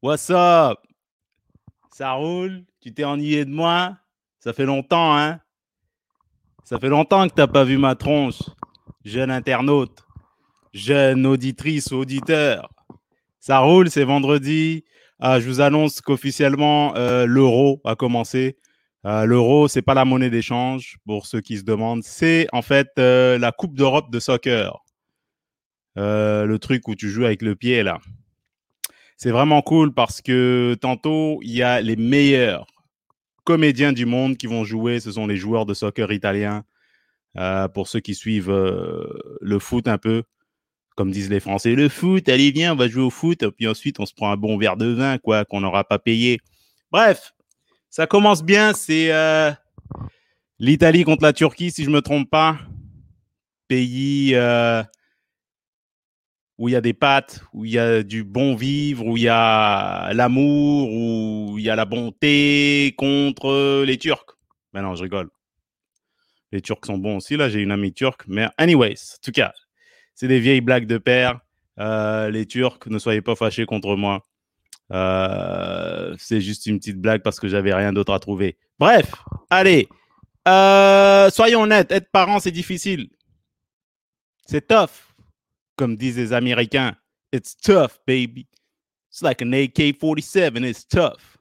What's up? Ça roule? Tu t'es ennuyé de moi? Ça fait longtemps, hein? Ça fait longtemps que t'as pas vu ma tronche, jeune internaute, jeune auditrice auditeur. Ça roule, c'est vendredi. Ah, je vous annonce qu'officiellement, euh, l'euro a commencé. Euh, l'euro, c'est pas la monnaie d'échange, pour ceux qui se demandent. C'est en fait euh, la Coupe d'Europe de soccer. Euh, le truc où tu joues avec le pied, là. C'est vraiment cool parce que tantôt, il y a les meilleurs comédiens du monde qui vont jouer. Ce sont les joueurs de soccer italiens. Euh, pour ceux qui suivent euh, le foot un peu, comme disent les Français, le foot, allez viens, on va jouer au foot, puis ensuite on se prend un bon verre de vin, quoi, qu'on n'aura pas payé. Bref, ça commence bien. C'est euh, l'Italie contre la Turquie, si je me trompe pas. Pays où il y a des pâtes, où il y a du bon vivre, où il y a l'amour, où il y a la bonté contre les Turcs. Mais non, je rigole. Les Turcs sont bons aussi. Là, j'ai une amie turque. Mais, anyways, en tout cas, c'est des vieilles blagues de père. Euh, les Turcs, ne soyez pas fâchés contre moi. Euh, c'est juste une petite blague parce que j'avais rien d'autre à trouver. Bref, allez. Euh, soyons honnêtes, être parent, c'est difficile. C'est tough comme disent les Américains, it's tough, baby. It's like an AK-47, it's tough.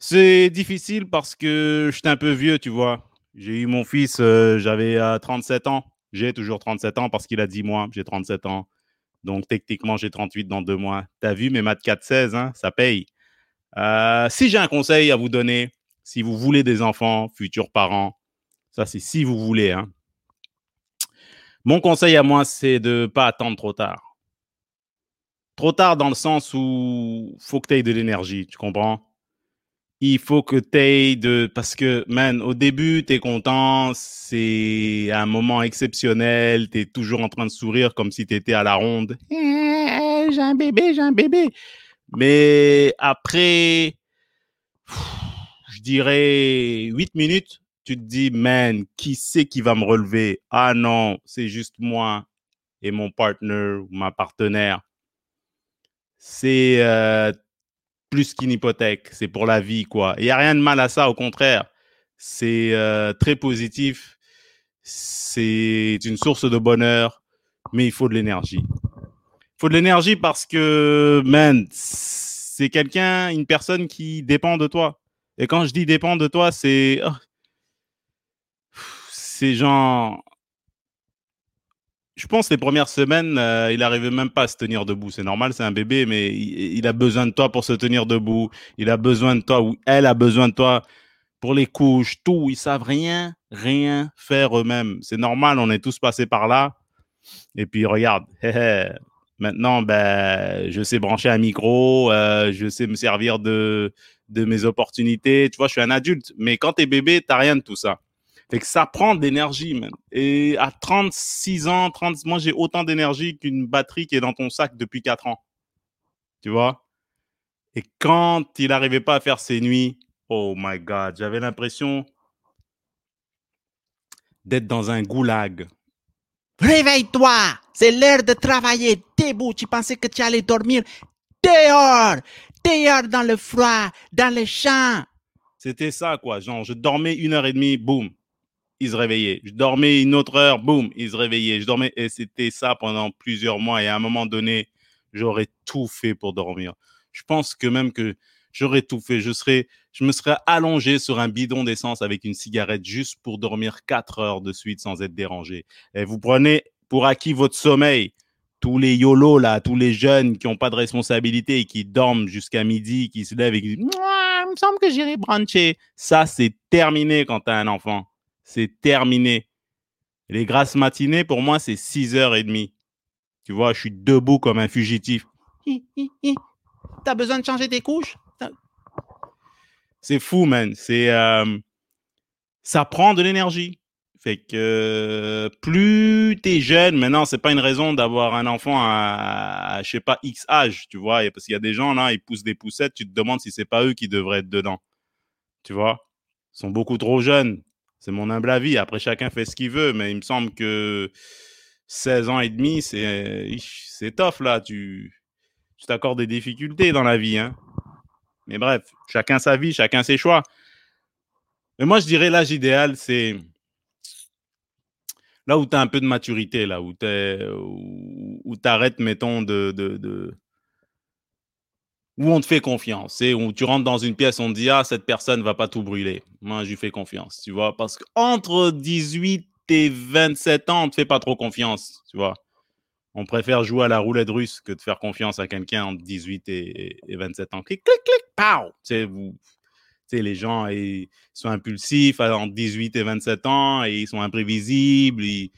C'est difficile parce que je suis un peu vieux, tu vois. J'ai eu mon fils, euh, j'avais euh, 37 ans. J'ai toujours 37 ans parce qu'il a 10 mois. J'ai 37 ans. Donc, techniquement, j'ai 38 dans deux mois. T'as vu mes maths 4-16, hein? ça paye. Euh, si j'ai un conseil à vous donner, si vous voulez des enfants, futurs parents, ça c'est si vous voulez, hein, mon conseil à moi, c'est de ne pas attendre trop tard. Trop tard dans le sens où faut que tu aies de l'énergie, tu comprends? Il faut que tu aies de... Parce que, man, au début, tu es content, c'est un moment exceptionnel, tu es toujours en train de sourire comme si tu étais à la ronde. Eh, j'ai un bébé, j'ai un bébé. Mais après, je dirais 8 minutes, tu te dis, man, qui c'est qui va me relever? Ah non, c'est juste moi et mon partner ou ma partenaire. C'est euh, plus qu'une hypothèque, c'est pour la vie, quoi. Il n'y a rien de mal à ça, au contraire. C'est euh, très positif, c'est une source de bonheur, mais il faut de l'énergie. Il faut de l'énergie parce que, man, c'est quelqu'un, une personne qui dépend de toi. Et quand je dis dépend de toi, c'est... oh, c'est genre. Je pense les premières semaines, euh, il n'arrivait même pas à se tenir debout. C'est normal, c'est un bébé, mais il, a besoin de toi pour se tenir debout. Il a besoin de toi, ou elle a besoin de toi pour les couches, tout. Ils savent rien, rien faire eux-mêmes. C'est normal, on est tous passés par là. Et puis regarde, maintenant, ben, je sais brancher un micro, euh, je sais me servir de, de mes opportunités. Tu vois, je suis un adulte. Mais quand tu es bébé, tu n'as rien de tout ça. Fait que ça prend de l'énergie, man. Et à 36 ans, 30, moi, j'ai autant d'énergie qu'une batterie qui est dans ton sac depuis 4 ans. Tu vois? Et quand il n'arrivait pas à faire ses nuits, oh my God, j'avais l'impression d'être dans un goulag. Réveille-toi! C'est l'heure de travailler debout. Tu pensais que tu allais dormir dehors! Dehors dans le froid, dans les champs! C'était ça, quoi. Genre, je dormais une heure et demie, boum, il se réveillait. Je dormais une autre heure, boum, il se réveillait. Je dormais et c'était ça pendant plusieurs mois. Et à un moment donné, j'aurais tout fait pour dormir. Je pense que même que j'aurais tout fait. Je serais, je me serais allongé sur un bidon d'essence avec une cigarette juste pour dormir quatre heures de suite sans être dérangé. Et vous prenez pour acquis votre sommeil. Tous les YOLO, là, tous les jeunes qui n'ont pas de responsabilité et qui dorment jusqu'à midi, qui se lèvent et qui disent Il me semble que j'irai brancher. Ça, c'est terminé quand tu as un enfant c'est terminé. Les grasses matinées, pour moi, c'est 6h30. Tu vois, je suis debout comme un fugitif. T'as besoin de changer tes couches? C'est fou, man. C'est, euh, ça prend de l'énergie. Fait que euh, plus t'es jeune, maintenant, c'est pas une raison d'avoir un enfant à, à, je sais pas, X âge, tu vois. Parce qu'il y a des gens, là, ils poussent des poussettes, tu te demandes si c'est pas eux qui devraient être dedans. Tu vois? Ils sont beaucoup trop jeunes. C'est mon humble avis. Après, chacun fait ce qu'il veut, mais il me semble que 16 ans et demi, c'est, c'est tough, là. Tu, tu t'accordes des difficultés dans la vie. Hein. Mais bref, chacun sa vie, chacun ses choix. Mais moi, je dirais l'âge idéal, c'est là où tu as un peu de maturité, là, où tu où, arrêtes, mettons, de, de, Où on te fait confiance, et où tu rentres dans une pièce, on te dit, ah, cette personne va pas tout brûler. Moi, je lui fais confiance, tu vois, parce qu'entre 18 et 27 ans, on te fait pas trop confiance, tu vois. On préfère jouer à la roulette russe que de faire confiance à quelqu'un entre 18 et, 27 ans. Clic, clic, clic, pow! Tu sais, vous, les gens sont impulsifs entre 18 et 27 ans et ils sont imprévisibles. Ils,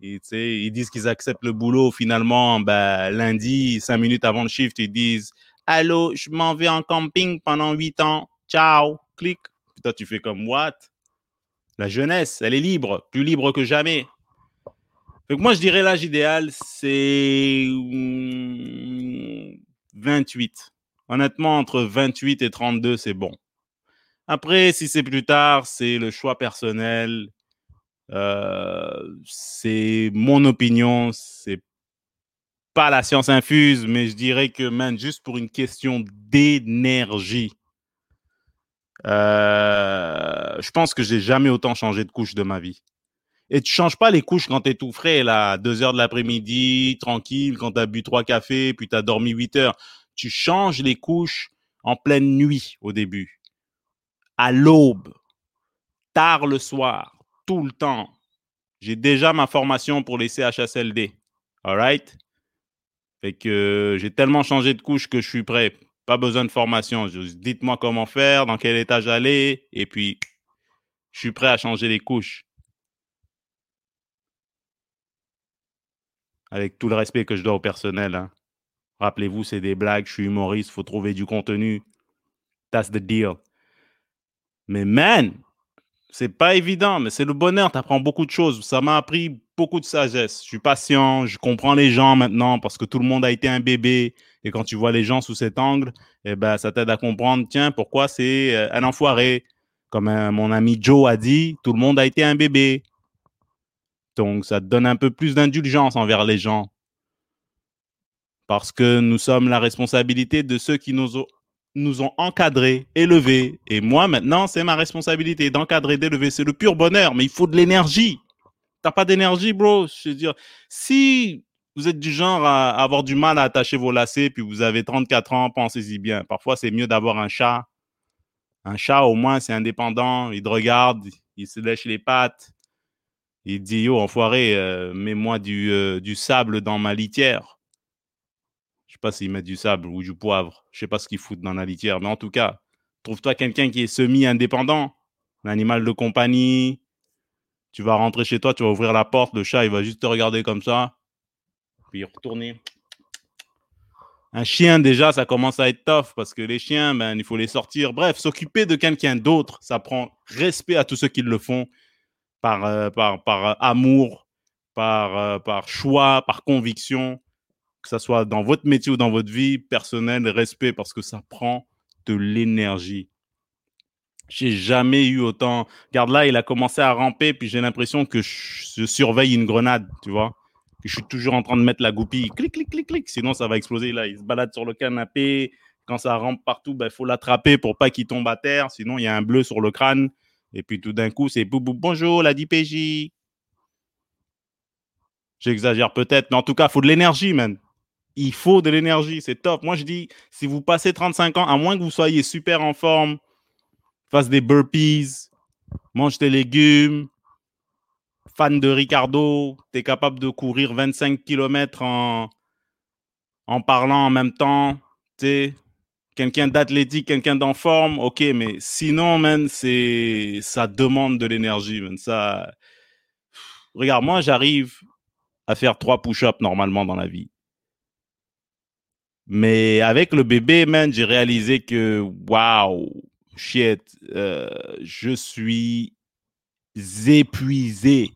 ils disent qu'ils acceptent le boulot. Finalement, ben, lundi, cinq minutes avant le shift, ils disent Allô, je m'en vais en camping pendant 8 ans. Ciao. Clic. toi, tu fais comme what? La jeunesse, elle est libre, plus libre que jamais. Donc moi, je dirais l'âge idéal, c'est 28. Hmm, Honnêtement, entre 28 et 32, c'est bon. Après, si c'est plus tard, c'est le choix personnel. Euh, c'est mon opinion. Pas la science infuse, mais je dirais que, man, juste pour une question d'énergie, euh, je pense que j'ai jamais autant changé de couche de ma vie. Et tu changes pas les couches quand tu es tout frais, là, à 2 heures de l'après-midi, tranquille, quand tu as bu trois cafés, puis tu as dormi 8 heures. Tu changes les couches en pleine nuit au début à l'aube, tard le soir, tout le temps. J'ai déjà ma formation pour les CHSLD. All right? Fait que j'ai tellement changé de couche que je suis prêt. Pas besoin de formation. Dites-moi comment faire, dans quel étage aller, et puis je suis prêt à changer les couches. Avec tout le respect que je dois au personnel. Hein. Rappelez-vous, c'est des blagues, je suis humoriste, faut trouver du contenu. That's the deal. Mais man, c'est pas évident, mais c'est le bonheur. Tu apprends beaucoup de choses. Ça m'a appris beaucoup de sagesse. Je suis patient, je comprends les gens maintenant parce que tout le monde a été un bébé. Et quand tu vois les gens sous cet angle, eh ben, ça t'aide à comprendre, tiens, pourquoi c'est euh, un enfoiré. Comme euh, mon ami Joe a dit, tout le monde a été un bébé. Donc, ça te donne un peu plus d'indulgence envers les gens. Parce que nous sommes la responsabilité de ceux qui nous ont nous ont encadrés, élevés. Et moi, maintenant, c'est ma responsabilité d'encadrer, d'élever. C'est le pur bonheur, mais il faut de l'énergie. T'as pas d'énergie, bro. Dire, si vous êtes du genre à avoir du mal à attacher vos lacets, puis vous avez 34 ans, pensez-y bien. Parfois, c'est mieux d'avoir un chat. Un chat, au moins, c'est indépendant. Il regarde, il se lèche les pattes. Il dit, yo, enfoiré, euh, mets-moi euh, du sable dans ma litière sais pas s'ils mettent du sable ou du poivre. Je sais pas ce qu'ils foutent dans la litière. Mais en tout cas, trouve-toi quelqu'un qui est semi-indépendant, un animal de compagnie. Tu vas rentrer chez toi, tu vas ouvrir la porte, le chat, il va juste te regarder comme ça, puis retourner. Un chien, déjà, ça commence à être tough parce que les chiens, ben, il faut les sortir. Bref, s'occuper de quelqu'un d'autre, ça prend respect à tous ceux qui le font par, euh, par, par amour, par, euh, par choix, par conviction que ce soit dans votre métier ou dans votre vie personnelle, respect parce que ça prend de l'énergie. J'ai jamais eu autant. Regarde là, il a commencé à ramper, puis j'ai l'impression que je surveille une grenade, tu vois. Je suis toujours en train de mettre la goupille. Clic, clic, clic, clic. Sinon, ça va exploser. Là, il se balade sur le canapé. Quand ça rampe partout, il ben, faut l'attraper pour pas qu'il tombe à terre. Sinon, il y a un bleu sur le crâne. Et puis tout d'un coup, c'est boubou. Bonjour, la DPJ. J'exagère peut-être, mais en tout cas, il faut de l'énergie, man il faut de l'énergie, c'est top. Moi, je dis, si vous passez 35 ans, à moins que vous soyez super en forme, fasse des burpees, mange des légumes, fan de Ricardo, tu es capable de courir 25 km en, parlant en même temps, tu quelqu'un d'athlétique, quelqu'un d'en forme, ok, mais sinon, man, ça demande de l'énergie, Ça, regarde, moi, j'arrive à faire trois push-ups normalement dans la vie. Mais avec le bébé, man, j'ai réalisé que, waouh, shit, euh, je suis épuisé.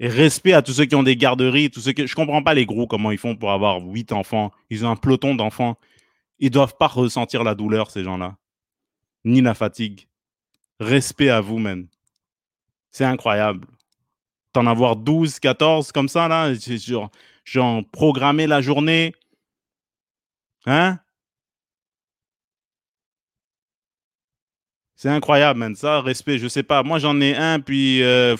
Respect à tous ceux qui ont des garderies, tous ceux que je comprends pas les gros comment ils font pour avoir huit enfants. Ils ont un peloton d'enfants. Ils doivent pas ressentir la douleur ces gens-là, ni la fatigue. Respect à vous, man. C'est incroyable. T'en avoir 12, 14 comme ça là, genre, genre programmer la journée, Hein? C'est incroyable, man. Ça, respect, je sais pas. Moi, j'en ai un, puis, euh,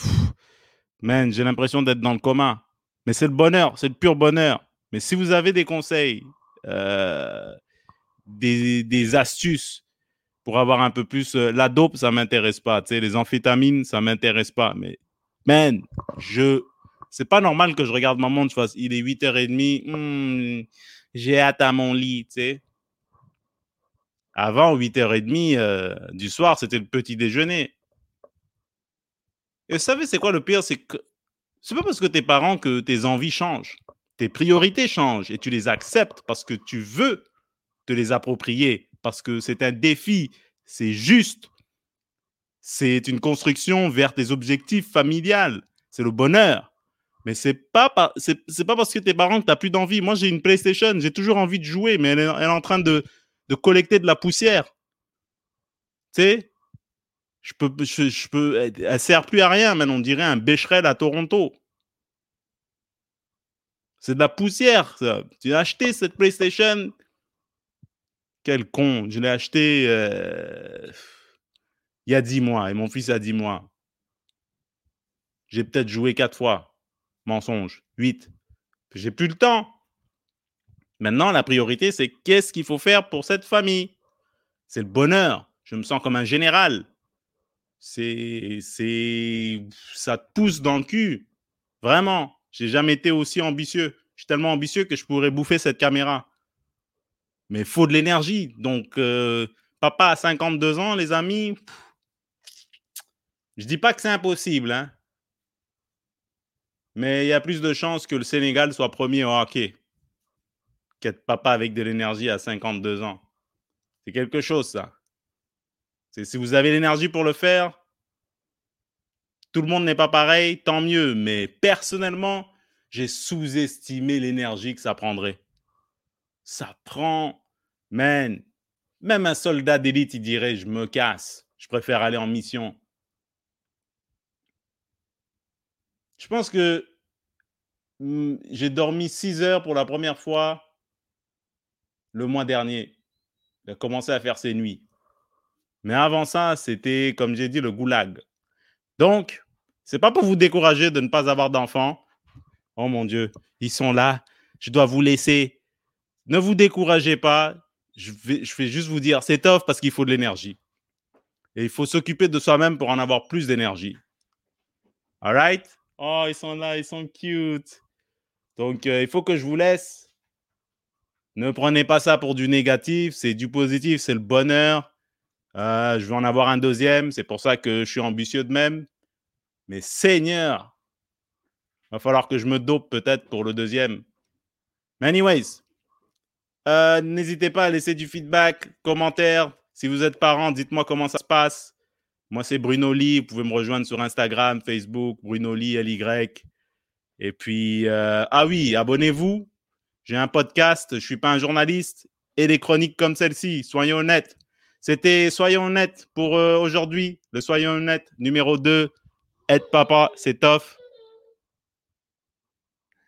j'ai l'impression d'être dans le coma. Mais c'est le bonheur, c'est le pur bonheur. Mais si vous avez des conseils, euh, des, astuces pour avoir un peu plus. euh, la dope, ça m'intéresse pas. Tu sais, les amphétamines, ça m'intéresse pas. Mais, man, je. C'est pas normal que je regarde ma montre, je il est 8h30, hmm, j'ai hâte à mon lit, tu sais. Avant 8h30 euh, du soir, c'était le petit déjeuner. Et vous savez, c'est quoi le pire? C'est que c'est pas parce que tes parents que tes envies changent. Tes priorités changent et tu les acceptes parce que tu veux te les approprier, parce que c'est un défi, c'est juste. C'est une construction vers tes objectifs familiales. C'est le bonheur. Mais c'est pas, pas parce que tes parents que tu n'as plus d'envie. Moi, j'ai une PlayStation, j'ai toujours envie de jouer, mais elle est, en train de, collecter de la poussière. Tu sais, je peux, je, peux, elle, sert plus à rien, mais on dirait un Becherel à Toronto. C'est de la poussière. Tu as acheté cette PlayStation? Quel con. Je l'ai acheté euh, il y a 10 mois et mon fils a 10 mois. J'ai peut-être joué 4 fois. Mensonge. 8. J'ai plus le temps. Maintenant, la priorité, c'est qu'est-ce qu'il faut faire pour cette famille? C'est le bonheur. Je me sens comme un général. C'est, c'est, ça pousse dans le cul. Vraiment. J'ai jamais été aussi ambitieux. Je suis tellement ambitieux que je pourrais bouffer cette caméra. Mais il faut de l'énergie. Donc, euh, papa à 52 ans, les amis, pff, je dis pas que c'est impossible, hein. Mais il y a plus de chances que le Sénégal soit premier au hockey qu'être papa avec de l'énergie à 52 ans. C'est quelque chose, ça. C'est si vous avez l'énergie pour le faire, tout le monde n'est pas pareil, tant mieux. Mais personnellement, j'ai sous-estimé l'énergie que ça prendrait. Ça prend, man, même un soldat d'élite, il dirait, je me casse, je préfère aller en mission. Je pense que hmm, j'ai dormi 6 heures pour la première fois le mois dernier. A commencé à faire ses nuits. Mais avant ça, c'était, comme j'ai dit, le goulag. Donc, c'est pas pour vous décourager de ne pas avoir d'enfants. Oh mon Dieu, ils sont là. Je dois vous laisser. Ne vous découragez pas. Je vais, je vais juste vous dire, c'est tough parce qu'il faut de l'énergie. Et il faut s'occuper de soi-même pour en avoir plus d'énergie. All right? Oh, ils sont là, ils sont cute. Donc, euh, il faut que je vous laisse. Ne prenez pas ça pour du négatif, c'est du positif, c'est le bonheur. Euh, je vais en avoir un deuxième, c'est pour ça que je suis ambitieux de même. Mais Seigneur, va falloir que je me dope peut-être pour le deuxième. Mais anyways, euh, n'hésitez pas à laisser du feedback, commentaire. Si vous êtes parent, dites-moi comment ça se passe. Moi, c'est Bruno Lee. Vous pouvez me rejoindre sur Instagram, Facebook, Bruno Lee, LY. Et puis, euh, ah oui, abonnez-vous. J'ai un podcast, je ne suis pas un journaliste. Et des chroniques comme celle-ci, soyons honnêtes. C'était Soyons honnêtes pour euh, aujourd'hui. Le Soyons honnêtes numéro 2. Être papa, c'est tough.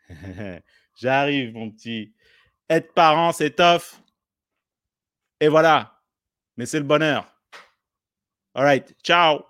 J'arrive, mon petit. Être parent, c'est tough. Et voilà. Mais c'est le bonheur. All right. Ciao.